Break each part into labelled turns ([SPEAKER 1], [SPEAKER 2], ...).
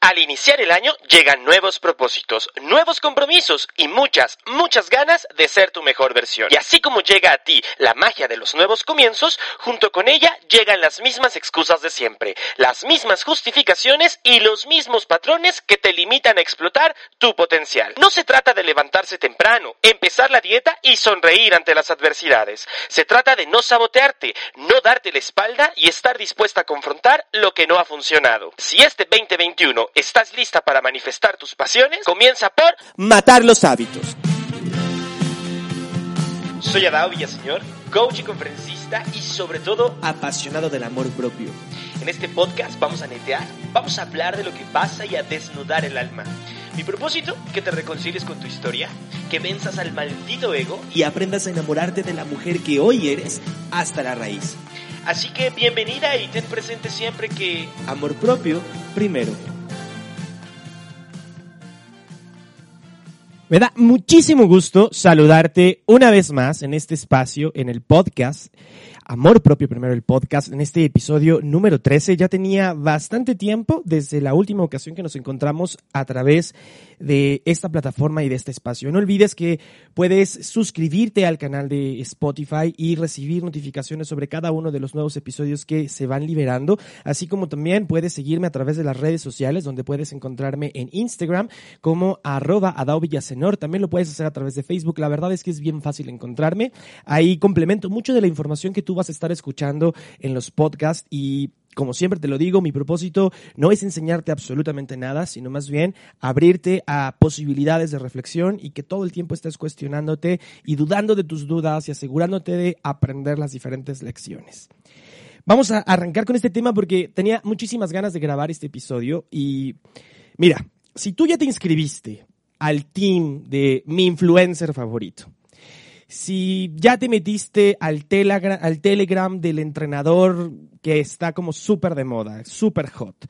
[SPEAKER 1] Al iniciar el año llegan nuevos propósitos, nuevos compromisos y muchas, muchas ganas de ser tu mejor versión. Y así como llega a ti la magia de los nuevos comienzos, junto con ella llegan las mismas excusas de siempre, las mismas justificaciones y los mismos patrones que te limitan a explotar tu potencial. No se trata de levantarse temprano, empezar la dieta y sonreír ante las adversidades. Se trata de no sabotearte, no darte la espalda y estar dispuesta a confrontar lo que no ha funcionado. Si este 2021 estás lista para manifestar tus pasiones, comienza por
[SPEAKER 2] matar los hábitos.
[SPEAKER 1] Soy Adao Villaseñor, coach y conferencista y sobre todo
[SPEAKER 2] apasionado del amor propio.
[SPEAKER 1] En este podcast vamos a netear, vamos a hablar de lo que pasa y a desnudar el alma. Mi propósito, que te reconcilies con tu historia, que venzas al maldito ego
[SPEAKER 2] y aprendas a enamorarte de la mujer que hoy eres hasta la raíz.
[SPEAKER 1] Así que bienvenida y ten presente siempre que...
[SPEAKER 2] Amor propio primero. Me da muchísimo gusto saludarte una vez más en este espacio, en el podcast. Amor propio primero el podcast, en este episodio número 13. Ya tenía bastante tiempo desde la última ocasión que nos encontramos a través de esta plataforma y de este espacio. No olvides que puedes suscribirte al canal de Spotify y recibir notificaciones sobre cada uno de los nuevos episodios que se van liberando, así como también puedes seguirme a través de las redes sociales donde puedes encontrarme en Instagram como arroba Villasenor. También lo puedes hacer a través de Facebook. La verdad es que es bien fácil encontrarme. Ahí complemento mucho de la información que tú vas a estar escuchando en los podcasts y como siempre te lo digo, mi propósito no es enseñarte absolutamente nada, sino más bien abrirte a posibilidades de reflexión y que todo el tiempo estés cuestionándote y dudando de tus dudas y asegurándote de aprender las diferentes lecciones. Vamos a arrancar con este tema porque tenía muchísimas ganas de grabar este episodio y mira, si tú ya te inscribiste al team de mi influencer favorito, si ya te metiste al, al Telegram del entrenador que está como súper de moda, súper hot.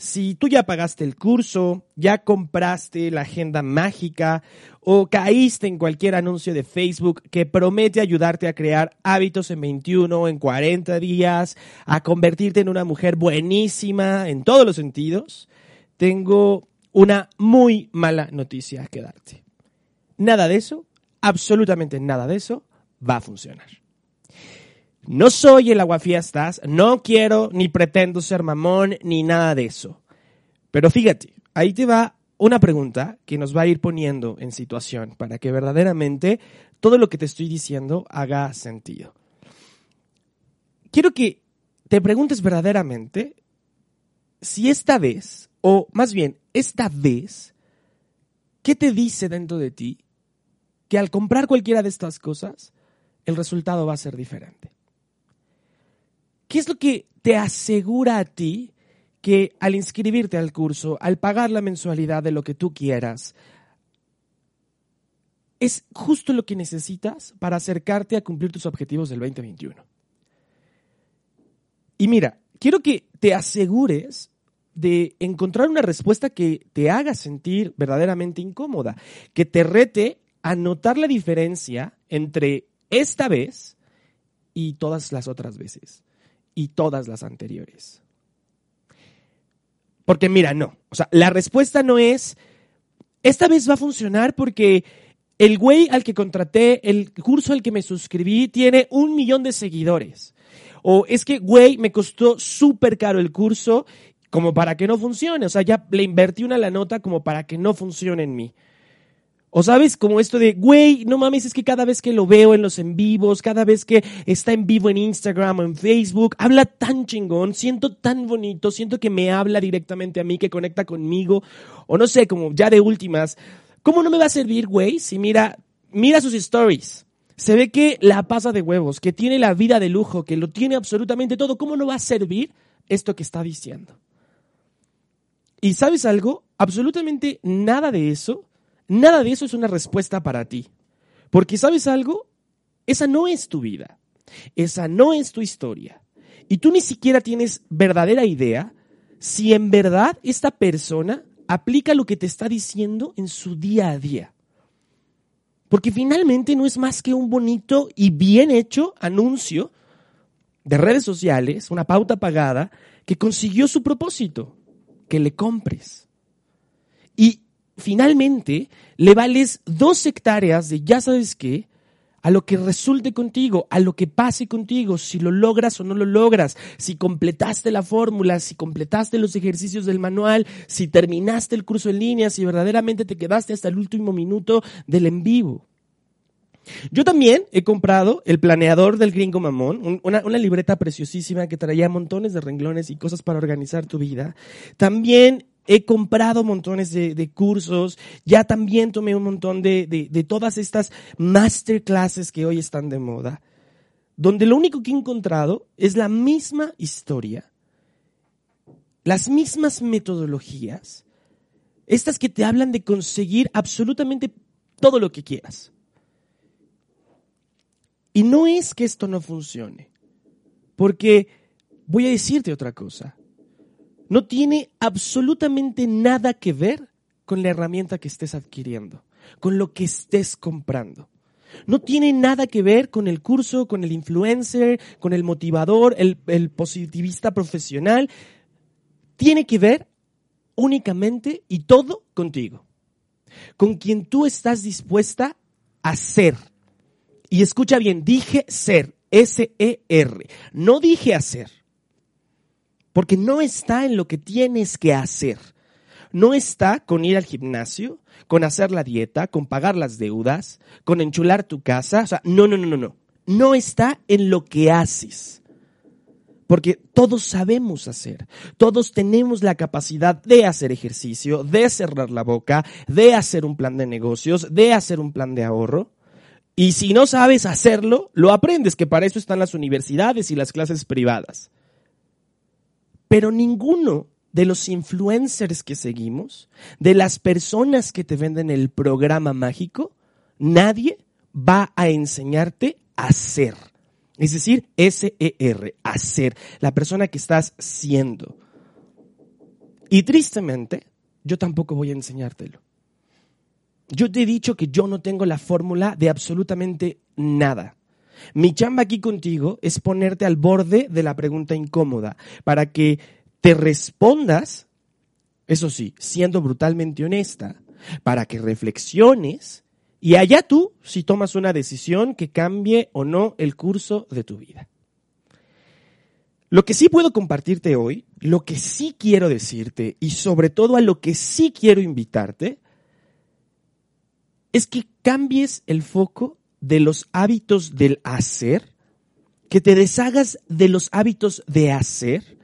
[SPEAKER 2] Si tú ya pagaste el curso, ya compraste la agenda mágica o caíste en cualquier anuncio de Facebook que promete ayudarte a crear hábitos en 21, en 40 días, a convertirte en una mujer buenísima en todos los sentidos, tengo una muy mala noticia que darte. Nada de eso absolutamente nada de eso va a funcionar. No soy el aguafiestas, no quiero ni pretendo ser mamón ni nada de eso. Pero fíjate, ahí te va una pregunta que nos va a ir poniendo en situación para que verdaderamente todo lo que te estoy diciendo haga sentido. Quiero que te preguntes verdaderamente si esta vez, o más bien, esta vez, ¿qué te dice dentro de ti que al comprar cualquiera de estas cosas, el resultado va a ser diferente. ¿Qué es lo que te asegura a ti que al inscribirte al curso, al pagar la mensualidad de lo que tú quieras, es justo lo que necesitas para acercarte a cumplir tus objetivos del 2021? Y mira, quiero que te asegures de encontrar una respuesta que te haga sentir verdaderamente incómoda, que te rete a notar la diferencia entre esta vez y todas las otras veces y todas las anteriores. Porque mira, no, o sea, la respuesta no es, esta vez va a funcionar porque el güey al que contraté, el curso al que me suscribí, tiene un millón de seguidores. O es que, güey, me costó súper caro el curso como para que no funcione. O sea, ya le invertí una la nota como para que no funcione en mí. O sabes, como esto de, güey, no mames, es que cada vez que lo veo en los en vivos, cada vez que está en vivo en Instagram o en Facebook, habla tan chingón, siento tan bonito, siento que me habla directamente a mí, que conecta conmigo, o no sé, como ya de últimas, ¿cómo no me va a servir, güey? Si mira, mira sus stories. Se ve que la pasa de huevos, que tiene la vida de lujo, que lo tiene absolutamente todo. ¿Cómo no va a servir esto que está diciendo? Y sabes algo, absolutamente nada de eso, nada de eso es una respuesta para ti. Porque sabes algo, esa no es tu vida, esa no es tu historia. Y tú ni siquiera tienes verdadera idea si en verdad esta persona aplica lo que te está diciendo en su día a día. Porque finalmente no es más que un bonito y bien hecho anuncio de redes sociales, una pauta pagada, que consiguió su propósito, que le compres. Y finalmente le vales dos hectáreas de ya sabes qué, a lo que resulte contigo, a lo que pase contigo, si lo logras o no lo logras, si completaste la fórmula, si completaste los ejercicios del manual, si terminaste el curso en línea, si verdaderamente te quedaste hasta el último minuto del en vivo. Yo también he comprado el planeador del gringo mamón, una, una, libreta preciosísima que traía montones de renglones y cosas para organizar tu vida. También he comprado montones de, cursos, ya también tomé un montón de, de todas estas masterclasses que hoy están de moda, donde lo único que he encontrado es la misma historia, las mismas metodologías, estas que te hablan de conseguir absolutamente todo lo que quieras. Y no es que esto no funcione, porque voy a decirte otra cosa no tiene absolutamente nada que ver con la herramienta que estés adquiriendo, con lo que estés comprando. No tiene nada que ver con el curso, con el influencer, con el motivador, el, positivista profesional. Tiene que ver únicamente y todo contigo. Con quien tú estás dispuesta a ser. Y escucha bien, dije ser, S-E-R. No dije hacer. Porque no está en lo que tienes que hacer. No está con ir al gimnasio, con hacer la dieta, con pagar las deudas, con enchular tu casa. O sea, no, no, no, no, no. No está en lo que haces. Porque todos sabemos hacer, todos tenemos la capacidad de hacer ejercicio, de cerrar la boca, de hacer un plan de negocios, de hacer un plan de ahorro. Y si no sabes hacerlo, lo aprendes, que para eso están las universidades y las clases privadas. Pero ninguno de los influencers que seguimos, de las personas que te venden el programa mágico, nadie va a enseñarte a ser. Es decir, S-E-R, hacer, la persona que estás siendo. Y tristemente, yo tampoco voy a enseñártelo. Yo te he dicho que yo no tengo la fórmula de absolutamente nada. Mi chamba aquí contigo es ponerte al borde de la pregunta incómoda para que te respondas, eso sí, siendo brutalmente honesta, para que reflexiones y allá tú si tomas una decisión que cambie o no el curso de tu vida. Lo que sí puedo compartirte hoy, lo que sí quiero decirte y sobre todo a lo que sí quiero invitarte, es que cambies el foco de los hábitos del hacer, que te deshagas de los hábitos de hacer,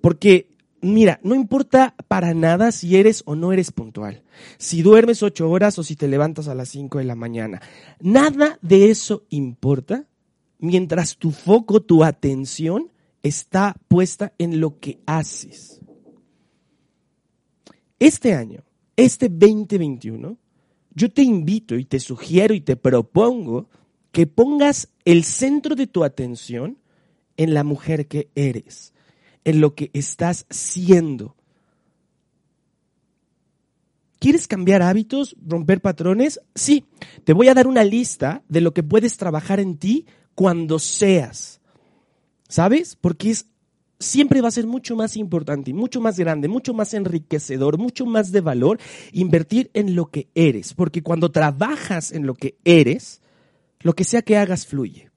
[SPEAKER 2] porque mira, no importa para nada si eres o no eres puntual, si duermes ocho horas o si te levantas a las cinco de la mañana. Nada de eso importa mientras tu foco, tu atención está puesta en lo que haces. Este año, este 2021, yo te invito y te sugiero y te propongo que pongas el centro de tu atención en la mujer que eres, en lo que estás siendo. ¿Quieres cambiar hábitos, romper patrones? Sí, te voy a dar una lista de lo que puedes trabajar en ti cuando seas. ¿Sabes? Porque es siempre va a ser mucho más importante, mucho más grande, mucho más enriquecedor, mucho más de valor invertir en lo que eres. Porque cuando trabajas en lo que eres, lo que sea que hagas fluye.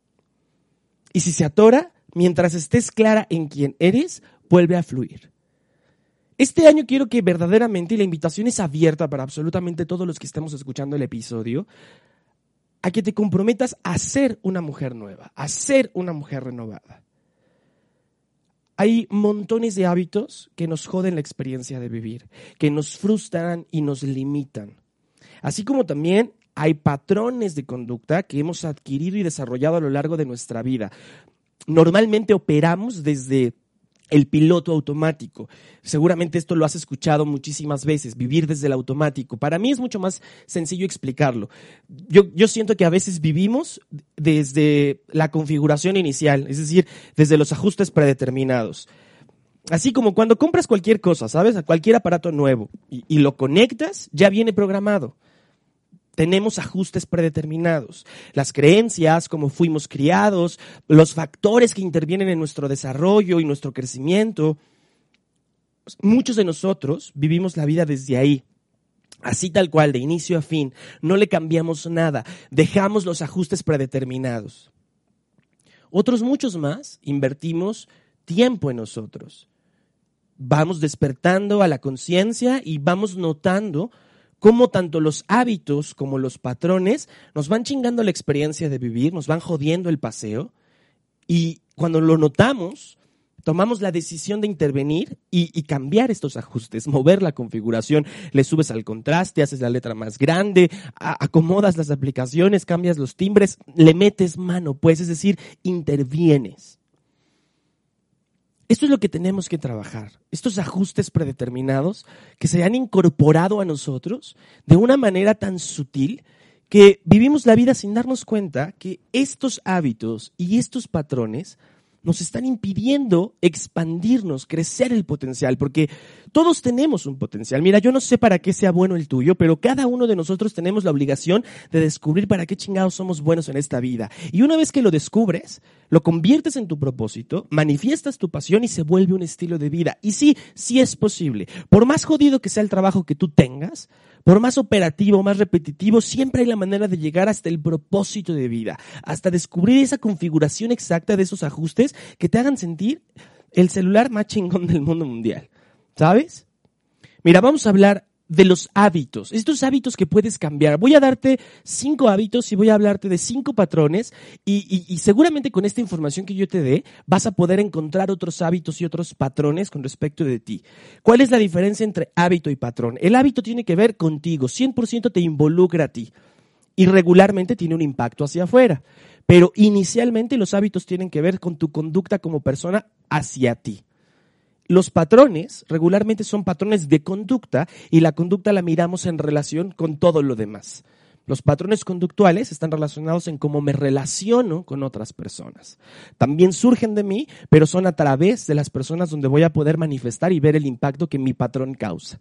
[SPEAKER 2] Y si se atora, mientras estés clara en quién eres, vuelve a fluir. Este año quiero que verdaderamente, y la invitación es abierta para absolutamente todos los que estemos escuchando el episodio, a que te comprometas a ser una mujer nueva, a ser una mujer renovada. Hay montones de hábitos que nos joden la experiencia de vivir, que nos frustran y nos limitan. Así como también hay patrones de conducta que hemos adquirido y desarrollado a lo largo de nuestra vida. Normalmente operamos desde el piloto automático. Seguramente esto lo has escuchado muchísimas veces, vivir desde el automático. Para mí es mucho más sencillo explicarlo. Yo, yo, siento que a veces vivimos desde la configuración inicial, es decir, desde los ajustes predeterminados. Así como cuando compras cualquier cosa, ¿sabes? A cualquier aparato nuevo y, y lo conectas, ya viene programado tenemos ajustes predeterminados. Las creencias, cómo fuimos criados, los factores que intervienen en nuestro desarrollo y nuestro crecimiento. Muchos de nosotros vivimos la vida desde ahí. Así tal cual, de inicio a fin. No le cambiamos nada. Dejamos los ajustes predeterminados. Otros muchos más invertimos tiempo en nosotros. Vamos despertando a la conciencia y vamos notando cómo tanto los hábitos como los patrones nos van chingando la experiencia de vivir, nos van jodiendo el paseo. Y cuando lo notamos, tomamos la decisión de intervenir y, cambiar estos ajustes, mover la configuración, le subes al contraste, haces la letra más grande, acomodas las aplicaciones, cambias los timbres, le metes mano, pues, es decir, intervienes. Esto es lo que tenemos que trabajar, estos ajustes predeterminados que se han incorporado a nosotros de una manera tan sutil que vivimos la vida sin darnos cuenta que estos hábitos y estos patrones nos están impidiendo expandirnos, crecer el potencial, porque todos tenemos un potencial. Mira, yo no sé para qué sea bueno el tuyo, pero cada uno de nosotros tenemos la obligación de descubrir para qué chingados somos buenos en esta vida. Y una vez que lo descubres, lo conviertes en tu propósito, manifiestas tu pasión y se vuelve un estilo de vida. Y sí, sí es posible. Por más jodido que sea el trabajo que tú tengas, por más operativo, más repetitivo, siempre hay la manera de llegar hasta el propósito de vida, hasta descubrir esa configuración exacta de esos ajustes que te hagan sentir el celular más chingón del mundo mundial. ¿Sabes? Mira, vamos a hablar de los hábitos, estos hábitos que puedes cambiar. Voy a darte cinco hábitos y voy a hablarte de cinco patrones y, y, seguramente con esta información que yo te dé vas a poder encontrar otros hábitos y otros patrones con respecto de ti. ¿Cuál es la diferencia entre hábito y patrón? El hábito tiene que ver contigo, 100% te involucra a ti y regularmente tiene un impacto hacia afuera. Pero inicialmente los hábitos tienen que ver con tu conducta como persona hacia ti. Los patrones regularmente son patrones de conducta y la conducta la miramos en relación con todo lo demás. Los patrones conductuales están relacionados en cómo me relaciono con otras personas. También surgen de mí, pero son a través de las personas donde voy a poder manifestar y ver el impacto que mi patrón causa.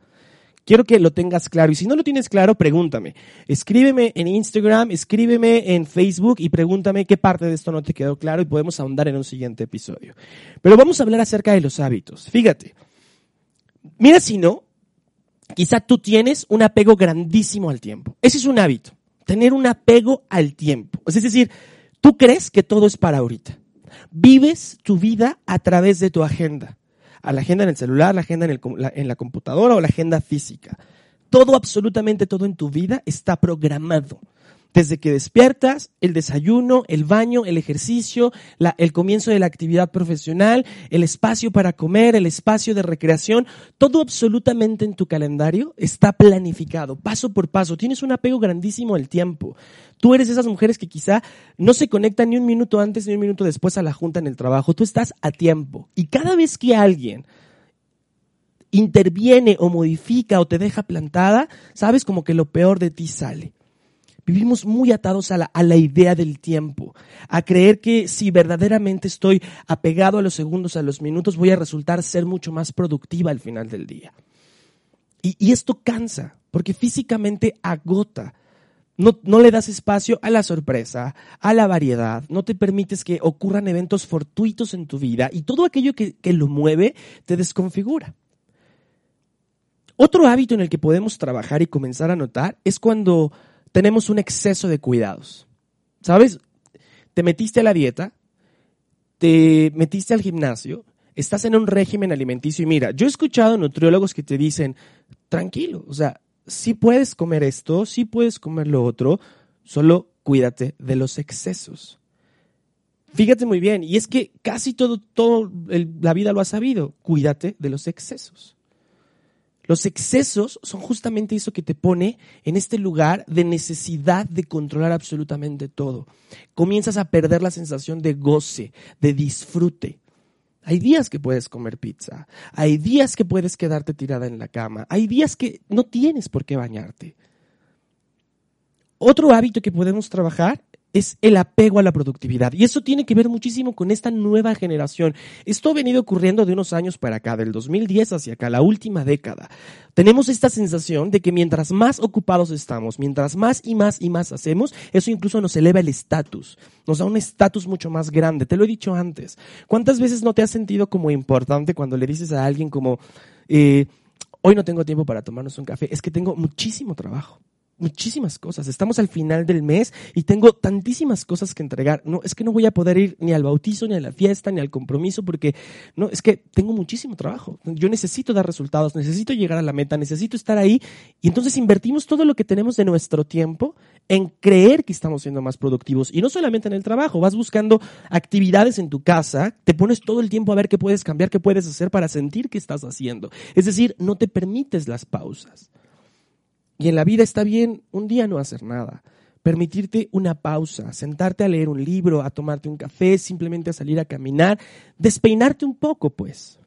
[SPEAKER 2] Quiero que lo tengas claro. Y si no lo tienes claro, pregúntame. Escríbeme en Instagram, escríbeme en Facebook y pregúntame qué parte de esto no te quedó claro y podemos ahondar en un siguiente episodio. Pero vamos a hablar acerca de los hábitos. Fíjate. Mira si no, quizá tú tienes un apego grandísimo al tiempo. Ese es un hábito. Tener un apego al tiempo. Es decir, tú crees que todo es para ahorita. Vives tu vida a través de tu agenda a la agenda en el celular, la agenda en, en la computadora o la agenda física. Todo, absolutamente todo en tu vida está programado. Desde que despiertas, el desayuno, el baño, el ejercicio, el comienzo de la actividad profesional, el espacio para comer, el espacio de recreación, todo absolutamente en tu calendario está planificado, paso por paso. Tienes un apego grandísimo al tiempo. Tú eres esas mujeres que quizá no se conectan ni un minuto antes ni un minuto después a la junta en el trabajo. Tú estás a tiempo. Y cada vez que alguien interviene o modifica o te deja plantada, sabes como que lo peor de ti sale. Vivimos muy atados a la, idea del tiempo, a creer que si verdaderamente estoy apegado a los segundos, a los minutos, voy a resultar ser mucho más productiva al final del día. Y, y esto cansa, porque físicamente agota. No, no, le das espacio a la sorpresa, a la variedad, no te permites que ocurran eventos fortuitos en tu vida y todo aquello que, que lo mueve te desconfigura. Otro hábito en el que podemos trabajar y comenzar a notar es cuando tenemos un exceso de cuidados. ¿Sabes? Te metiste a la dieta, te metiste al gimnasio, estás en un régimen alimenticio y mira, yo he escuchado nutriólogos que te dicen, tranquilo, o sea, sí puedes comer esto, sí puedes comer lo otro, solo cuídate de los excesos. Fíjate muy bien, y es que casi todo, todo la vida lo ha sabido, cuídate de los excesos. Los excesos son justamente eso que te pone en este lugar de necesidad de controlar absolutamente todo. Comienzas a perder la sensación de goce, de disfrute. Hay días que puedes comer pizza. Hay días que puedes quedarte tirada en la cama. Hay días que no tienes por qué bañarte. Otro hábito que podemos trabajar es el apego a la productividad. Y eso tiene que ver muchísimo con esta nueva generación. Esto ha venido ocurriendo de unos años para acá, del 2010 hacia acá, la última década. Tenemos esta sensación de que mientras más ocupados estamos, mientras más y más y más hacemos, eso incluso nos eleva el estatus, nos da un estatus mucho más grande. Te lo he dicho antes. ¿Cuántas veces no te has sentido como importante cuando le dices a alguien como, eh, hoy no tengo tiempo para tomarnos un café? Es que tengo muchísimo trabajo muchísimas cosas. Estamos al final del mes y tengo tantísimas cosas que entregar. No, es que no voy a poder ir ni al bautizo, ni a la fiesta, ni al compromiso, porque no, es que tengo muchísimo trabajo. Yo necesito dar resultados, necesito llegar a la meta, necesito estar ahí. Y entonces invertimos todo lo que tenemos de nuestro tiempo en creer que estamos siendo más productivos. Y no solamente en el trabajo, vas buscando actividades en tu casa, te pones todo el tiempo a ver qué puedes cambiar, qué puedes hacer para sentir que estás haciendo. Es decir, no te permites las pausas. Y en la vida está bien un día no hacer nada. Permitirte una pausa, sentarte a leer un libro, a tomarte un café, simplemente a salir a caminar, despeinarte un poco, pues.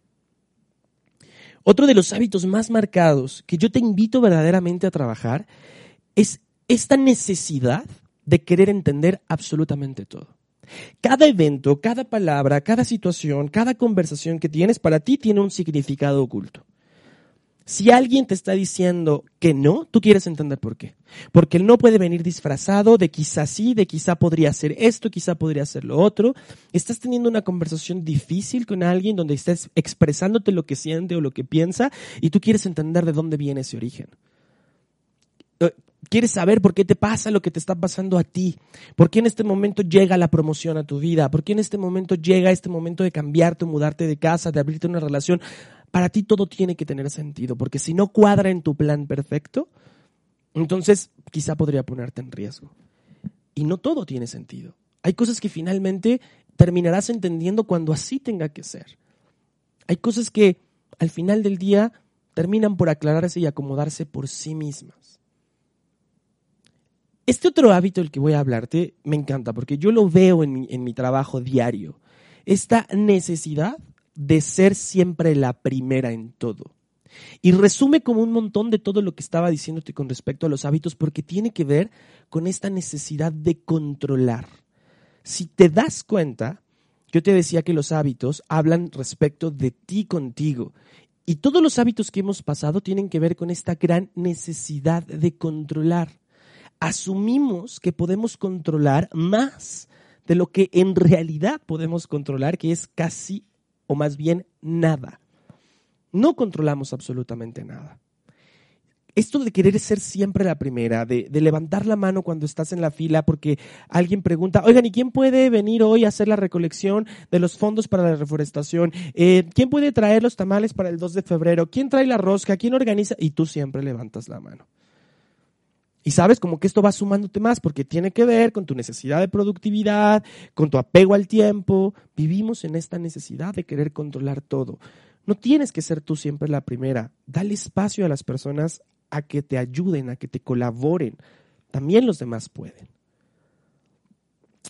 [SPEAKER 2] Otro de los hábitos más marcados que yo te invito verdaderamente a trabajar es esta necesidad de querer entender absolutamente todo. Cada evento, cada palabra, cada situación, cada conversación que tienes para ti tiene un significado oculto. Si alguien te está diciendo que no, tú quieres entender por qué. Porque él no puede venir disfrazado de quizá sí, de quizá podría hacer esto, quizá podría hacer lo otro. Estás teniendo una conversación difícil con alguien donde estás expresándote lo que siente o lo que piensa y tú quieres entender de dónde viene ese origen. Eh, quieres saber por qué te pasa lo que te está pasando a ti, por qué en este momento llega la promoción a tu vida, por qué en este momento llega este momento de cambiarte, mudarte de casa, de abrirte una relación para ti todo tiene que tener sentido, porque si no cuadra en tu plan perfecto, entonces quizá podría ponerte en riesgo. Y no todo tiene sentido. Hay cosas que finalmente terminarás entendiendo cuando así tenga que ser. Hay cosas que al final del día terminan por aclararse y acomodarse por sí mismas. Este otro hábito del que voy a hablarte me encanta porque yo lo veo en mi, en mi trabajo diario. Esta necesidad de ser siempre la primera en todo. Y resume como un montón de todo lo que estaba diciéndote con respecto a los hábitos porque tiene que ver con esta necesidad de controlar. Si te das cuenta, yo te decía que los hábitos hablan respecto de ti contigo. Y todos los hábitos que hemos pasado tienen que ver con esta gran necesidad de controlar. Asumimos que podemos controlar más de lo que en realidad podemos controlar, que es casi o más bien nada. No controlamos absolutamente nada. Esto de querer ser siempre la primera, de, levantar la mano cuando estás en la fila porque alguien pregunta, oigan, ¿y quién puede venir hoy a hacer la recolección de los fondos para la reforestación? Eh, ¿Quién puede traer los tamales para el 2 de febrero? ¿Quién trae la rosca? ¿Quién organiza? Y tú siempre levantas la mano. Y sabes como que esto va sumándote más porque tiene que ver con tu necesidad de productividad, con tu apego al tiempo. Vivimos en esta necesidad de querer controlar todo. No tienes que ser tú siempre la primera. Dale espacio a las personas a que te ayuden, a que te colaboren. También los demás pueden.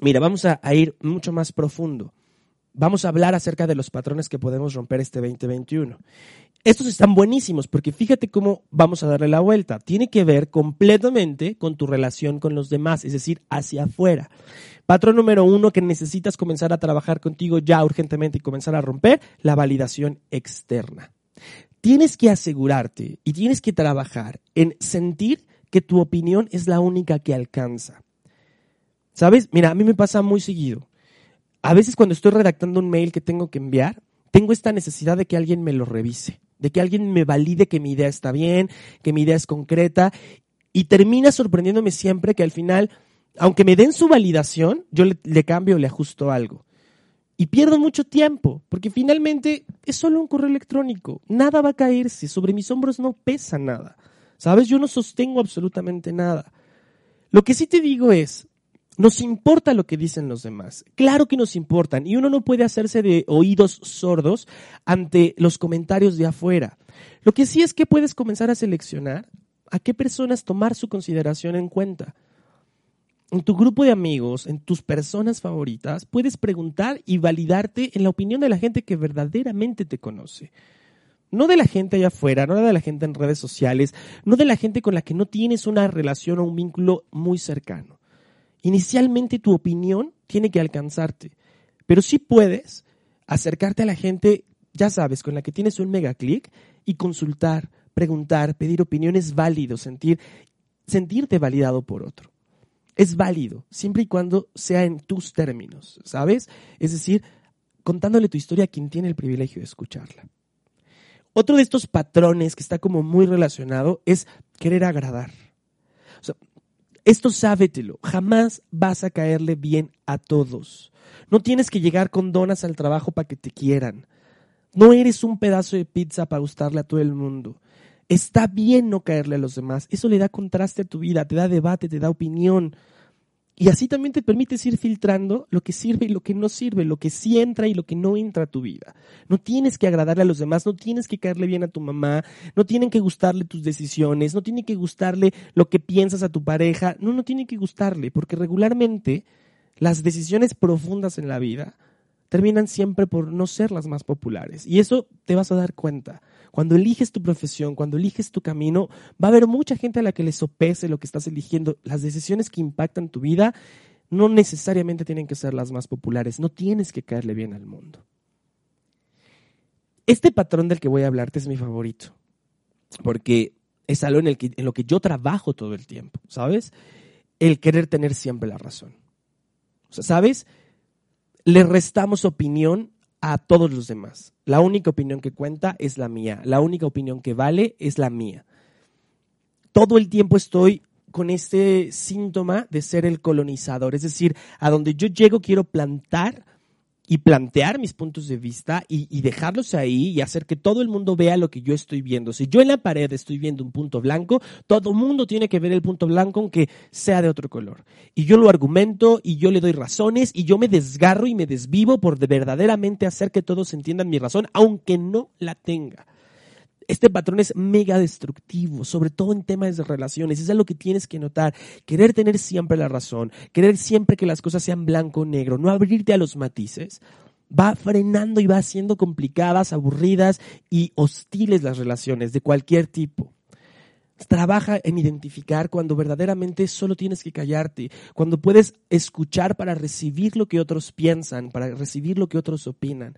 [SPEAKER 2] Mira, vamos a, a ir mucho más profundo vamos a hablar acerca de los patrones que podemos romper este 2021. Estos están buenísimos porque fíjate cómo vamos a darle la vuelta. Tiene que ver completamente con tu relación con los demás, es decir, hacia afuera. Patrón número uno que necesitas comenzar a trabajar contigo ya urgentemente y comenzar a romper, la validación externa. Tienes que asegurarte y tienes que trabajar en sentir que tu opinión es la única que alcanza. ¿Sabes? Mira, a mí me pasa muy seguido a veces cuando estoy redactando un mail que tengo que enviar, tengo esta necesidad de que alguien me lo revise, de que alguien me valide que mi idea está bien, que mi idea es concreta, y termina sorprendiéndome siempre que al final, aunque me den su validación, yo le, cambio o le ajusto algo. Y pierdo mucho tiempo, porque finalmente es solo un correo electrónico, nada va a caerse, sobre mis hombros no pesa nada, ¿sabes? Yo no sostengo absolutamente nada. Lo que sí te digo es, nos importa lo que dicen los demás. Claro que nos importan. Y uno no puede hacerse de oídos sordos ante los comentarios de afuera. Lo que sí es que puedes comenzar a seleccionar a qué personas tomar su consideración en cuenta. en tu grupo de amigos, en tus personas favoritas, puedes preguntar y validarte en la opinión de la gente que verdaderamente te conoce. No de la gente allá afuera, no de la gente en redes sociales, no de la gente con la que no tienes una relación o un vínculo muy cercano. Inicialmente tu opinión tiene que alcanzarte, pero sí puedes acercarte a la gente, ya sabes, con la que tienes un mega clic y consultar, preguntar, pedir opiniones válidos, sentir, sentirte validado por otro. Es válido, siempre y cuando sea en tus términos, ¿sabes? Es decir, contándole tu historia a quien tiene el privilegio de escucharla. Otro de estos patrones que está como muy relacionado es querer agradar. Esto sábetelo, jamás vas a caerle bien a todos. No tienes que llegar con donas al trabajo para que te quieran. No eres un pedazo de pizza para gustarle a todo el mundo. Está bien no caerle a los demás. Eso le da contraste a tu vida, te da debate, te da opinión. Y así también te permites ir filtrando lo que sirve y lo que no sirve, lo que sí entra y lo que no entra a tu vida. No tienes que agradarle a los demás, no tienes que caerle bien a tu mamá, no tienen que gustarle tus decisiones, no tiene que gustarle lo que piensas a tu pareja, no, no tiene que gustarle, porque regularmente las decisiones profundas en la vida terminan siempre por no ser las más populares. Y eso te vas a dar cuenta. Cuando eliges tu profesión, cuando eliges tu camino, va a haber mucha gente a la que le sopese lo que estás eligiendo. Las decisiones que impactan tu vida no necesariamente tienen que ser las más populares. No tienes que caerle bien al mundo. Este patrón del que voy a hablarte es mi favorito, porque es algo en, el en lo que yo trabajo todo el tiempo, ¿sabes? El querer tener siempre la razón. O sea, ¿sabes? Le restamos opinión a todos los demás. La única opinión que cuenta es la mía. La única opinión que vale es la mía. Todo el tiempo estoy con este síntoma de ser el colonizador. Es decir, a donde yo llego quiero plantar y plantear mis puntos de vista y, dejarlos ahí y hacer que todo el mundo vea lo que yo estoy viendo. Si yo en la pared estoy viendo un punto blanco, todo el mundo tiene que ver el punto blanco aunque sea de otro color. Y yo lo argumento y yo le doy razones y yo me desgarro y me desvivo por verdaderamente hacer que todos entiendan mi razón, aunque no la tenga. Este patrón es mega destructivo, sobre todo en temas de relaciones. Eso es lo que tienes que notar. Querer tener siempre la razón, querer siempre que las cosas sean blanco o negro, no abrirte a los matices, va frenando y va haciendo complicadas, aburridas y hostiles las relaciones de cualquier tipo. Trabaja en identificar cuando verdaderamente solo tienes que callarte, cuando puedes escuchar para recibir lo que otros piensan, para recibir lo que otros opinan.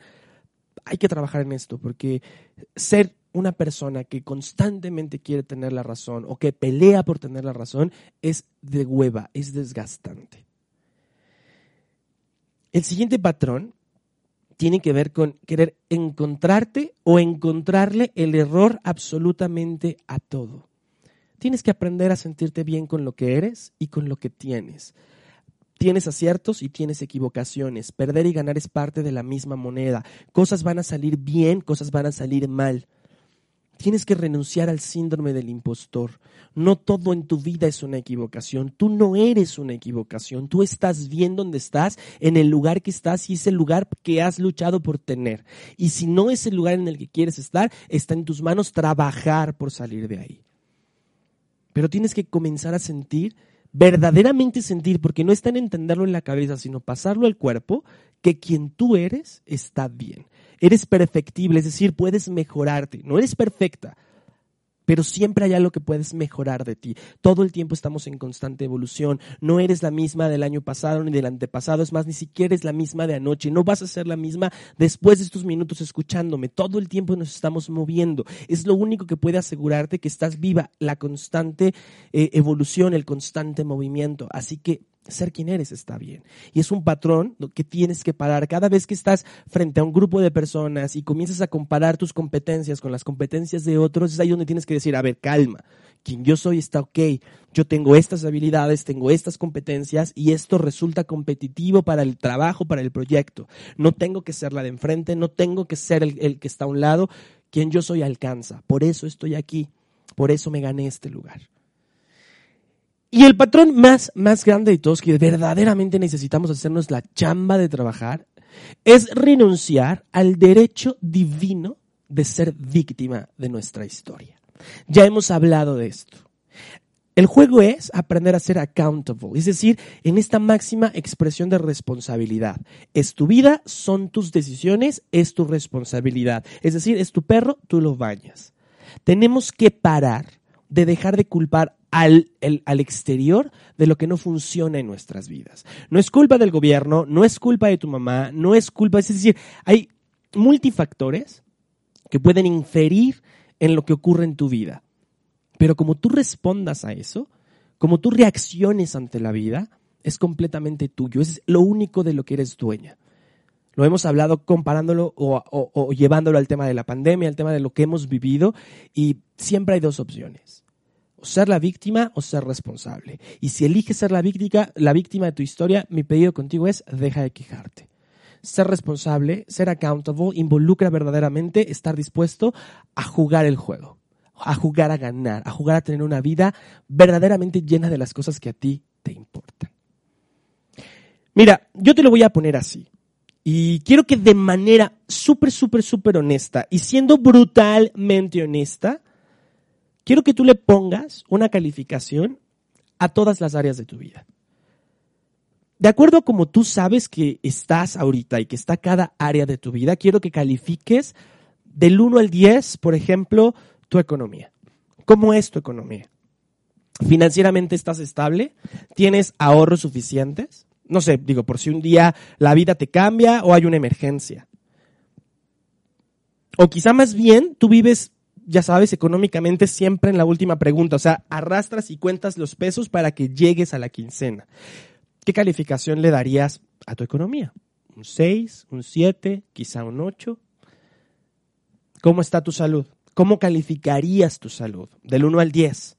[SPEAKER 2] Hay que trabajar en esto, porque ser una persona que constantemente quiere tener la razón o que pelea por tener la razón es de hueva, es desgastante. El siguiente patrón tiene que ver con querer encontrarte o encontrarle el error absolutamente a todo. Tienes que aprender a sentirte bien con lo que eres y con lo que tienes. Tienes aciertos y tienes equivocaciones. Perder y ganar es parte de la misma moneda. Cosas van a salir bien, cosas van a salir mal. Tienes que renunciar al síndrome del impostor. No todo en tu vida es una equivocación. Tú no eres una equivocación. Tú estás bien donde estás, en el lugar que estás y es el lugar que has luchado por tener. Y si no es el lugar en el que quieres estar, está en tus manos trabajar por salir de ahí. Pero tienes que comenzar a sentir, verdaderamente sentir, porque no está en entenderlo en la cabeza, sino pasarlo al cuerpo, que quien tú eres está bien. Eres perfectible, es decir, puedes mejorarte. No eres perfecta, pero siempre hay algo que puedes mejorar de ti. Todo el tiempo estamos en constante evolución. No eres la misma del año pasado ni del antepasado, es más, ni siquiera eres la misma de anoche. No vas a ser la misma después de estos minutos escuchándome. Todo el tiempo nos estamos moviendo. Es lo único que puede asegurarte que estás viva, la constante eh, evolución, el constante movimiento. Así que ser quien eres está bien. Y es un patrón que tienes que parar. Cada vez que estás frente a un grupo de personas y comienzas a comparar tus competencias con las competencias de otros, es ahí donde tienes que decir, a ver, calma, quien yo soy está ok, yo tengo estas habilidades, tengo estas competencias y esto resulta competitivo para el trabajo, para el proyecto. No tengo que ser la de enfrente, no tengo que ser el, el que está a un lado, quien yo soy alcanza. Por eso estoy aquí, por eso me gané este lugar. Y el patrón más, más grande de todos que verdaderamente necesitamos hacernos la chamba de trabajar es renunciar al derecho divino de ser víctima de nuestra historia. Ya hemos hablado de esto. El juego es aprender a ser accountable, es decir, en esta máxima expresión de responsabilidad. Es tu vida, son tus decisiones, es tu responsabilidad. Es decir, es tu perro, tú lo bañas. Tenemos que parar de dejar de culpar al, al, exterior de lo que no funciona en nuestras vidas. No es culpa del gobierno, no es culpa de tu mamá, no es culpa, es decir, hay multifactores que pueden inferir en lo que ocurre en tu vida. Pero como tú respondas a eso, como tú reacciones ante la vida, es completamente tuyo. Es lo único de lo que eres dueña. Lo hemos hablado comparándolo o, llevándolo al tema de la pandemia, al tema de lo que hemos vivido, y siempre hay dos opciones. O ser la víctima o ser responsable. Y si eliges ser la víctima, la víctima de tu historia, mi pedido contigo es deja de quejarte. Ser responsable, ser accountable, involucra verdaderamente estar dispuesto a jugar el juego a jugar a ganar, a jugar a tener una vida verdaderamente llena de las cosas que a ti te importan. Mira, yo te lo voy a poner así. Y quiero que de manera súper, súper, súper honesta y siendo brutalmente honesta, quiero que tú le pongas una calificación a todas las áreas de tu vida. De acuerdo a como tú sabes que estás ahorita y que está cada área de tu vida, quiero que califiques del 1 al 10, por ejemplo, tu economía. ¿Cómo es tu economía? ¿Financieramente estás estable? ¿Tienes ahorros suficientes? No sé, digo, por si un día la vida te cambia o hay una emergencia. O quizá más bien tú vives, ya sabes, económicamente siempre en la última pregunta. O sea, arrastras y cuentas los pesos para que llegues a la quincena. ¿Qué calificación le darías a tu economía? ¿Un 6, un 7, quizá un 8? ¿Cómo está tu salud? ¿Cómo calificarías tu salud? Del 1 al 10.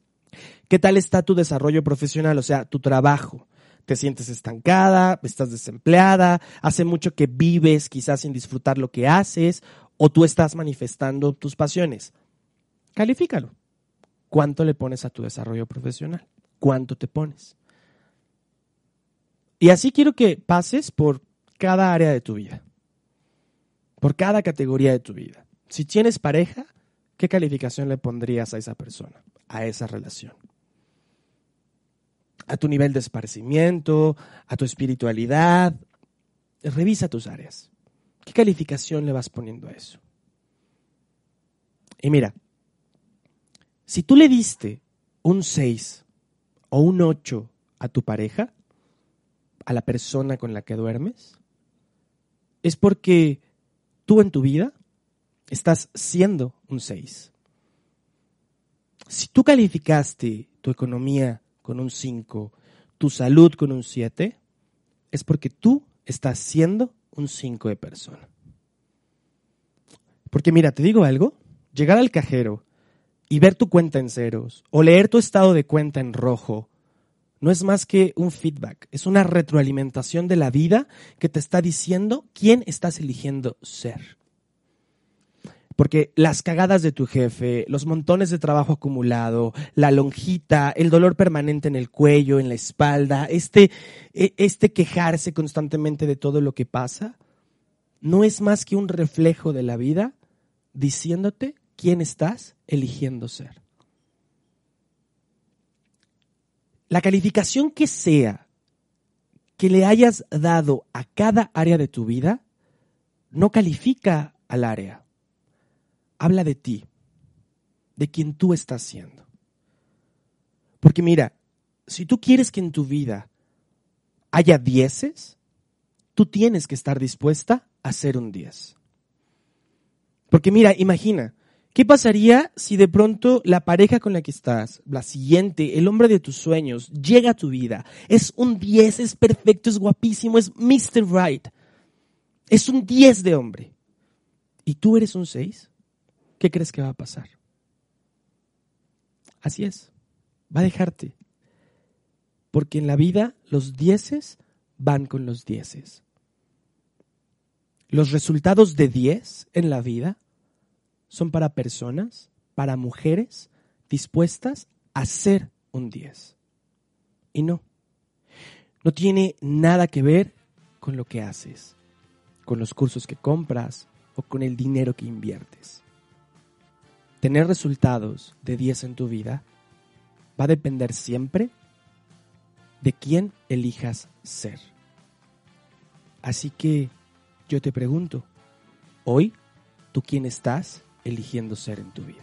[SPEAKER 2] ¿Qué tal está tu desarrollo profesional? O sea, tu trabajo. ¿Te sientes estancada? ¿Estás desempleada? ¿Hace mucho que vives quizás sin disfrutar lo que haces? ¿O tú estás manifestando tus pasiones? Califícalo. ¿Cuánto le pones a tu desarrollo profesional? ¿Cuánto te pones? Y así quiero que pases por cada área de tu vida, por cada categoría de tu vida. Si tienes pareja, ¿qué calificación le pondrías a esa persona, a esa relación? A tu nivel de esparcimiento, a tu espiritualidad. Revisa tus áreas. ¿Qué calificación le vas poniendo a eso? Y mira, si tú le diste un 6 o un 8 a tu pareja, a la persona con la que duermes, es porque tú en tu vida estás siendo un 6. Si tú calificaste tu economía con un 5, tu salud con un 7, es porque tú estás siendo un 5 de persona. Porque mira, te digo algo, llegar al cajero y ver tu cuenta en ceros o leer tu estado de cuenta en rojo no es más que un feedback, es una retroalimentación de la vida que te está diciendo quién estás eligiendo ser. Porque las cagadas de tu jefe, los montones de trabajo acumulado, la lonjita, el dolor permanente en el cuello, en la espalda, este, e, este quejarse constantemente de todo lo que pasa, no es más que un reflejo de la vida diciéndote quién estás eligiendo ser. La calificación que sea que le hayas dado a cada área de tu vida no califica al área habla de ti, de quien tú estás siendo. Porque mira, si tú quieres que en tu vida haya dieces, tú tienes que estar dispuesta a ser un diez. Porque mira, imagina, ¿qué pasaría si de pronto la pareja con la que estás, la siguiente, el hombre de tus sueños, llega a tu vida? Es un diez, es perfecto, es guapísimo, es Mr. Right. Es un diez de hombre. ¿Y tú eres un seis? ¿qué crees que va a pasar? Así es, va a dejarte. Porque en la vida los dieces van con los dieces. Los resultados de diez en la vida son para personas, para mujeres dispuestas a ser un diez. Y no, no tiene nada que ver con lo que haces, con los cursos que compras o con el dinero que inviertes tener resultados de 10 en tu vida va a depender siempre de quién elijas ser. Así que yo te pregunto, hoy, ¿tú quién estás eligiendo ser en tu vida?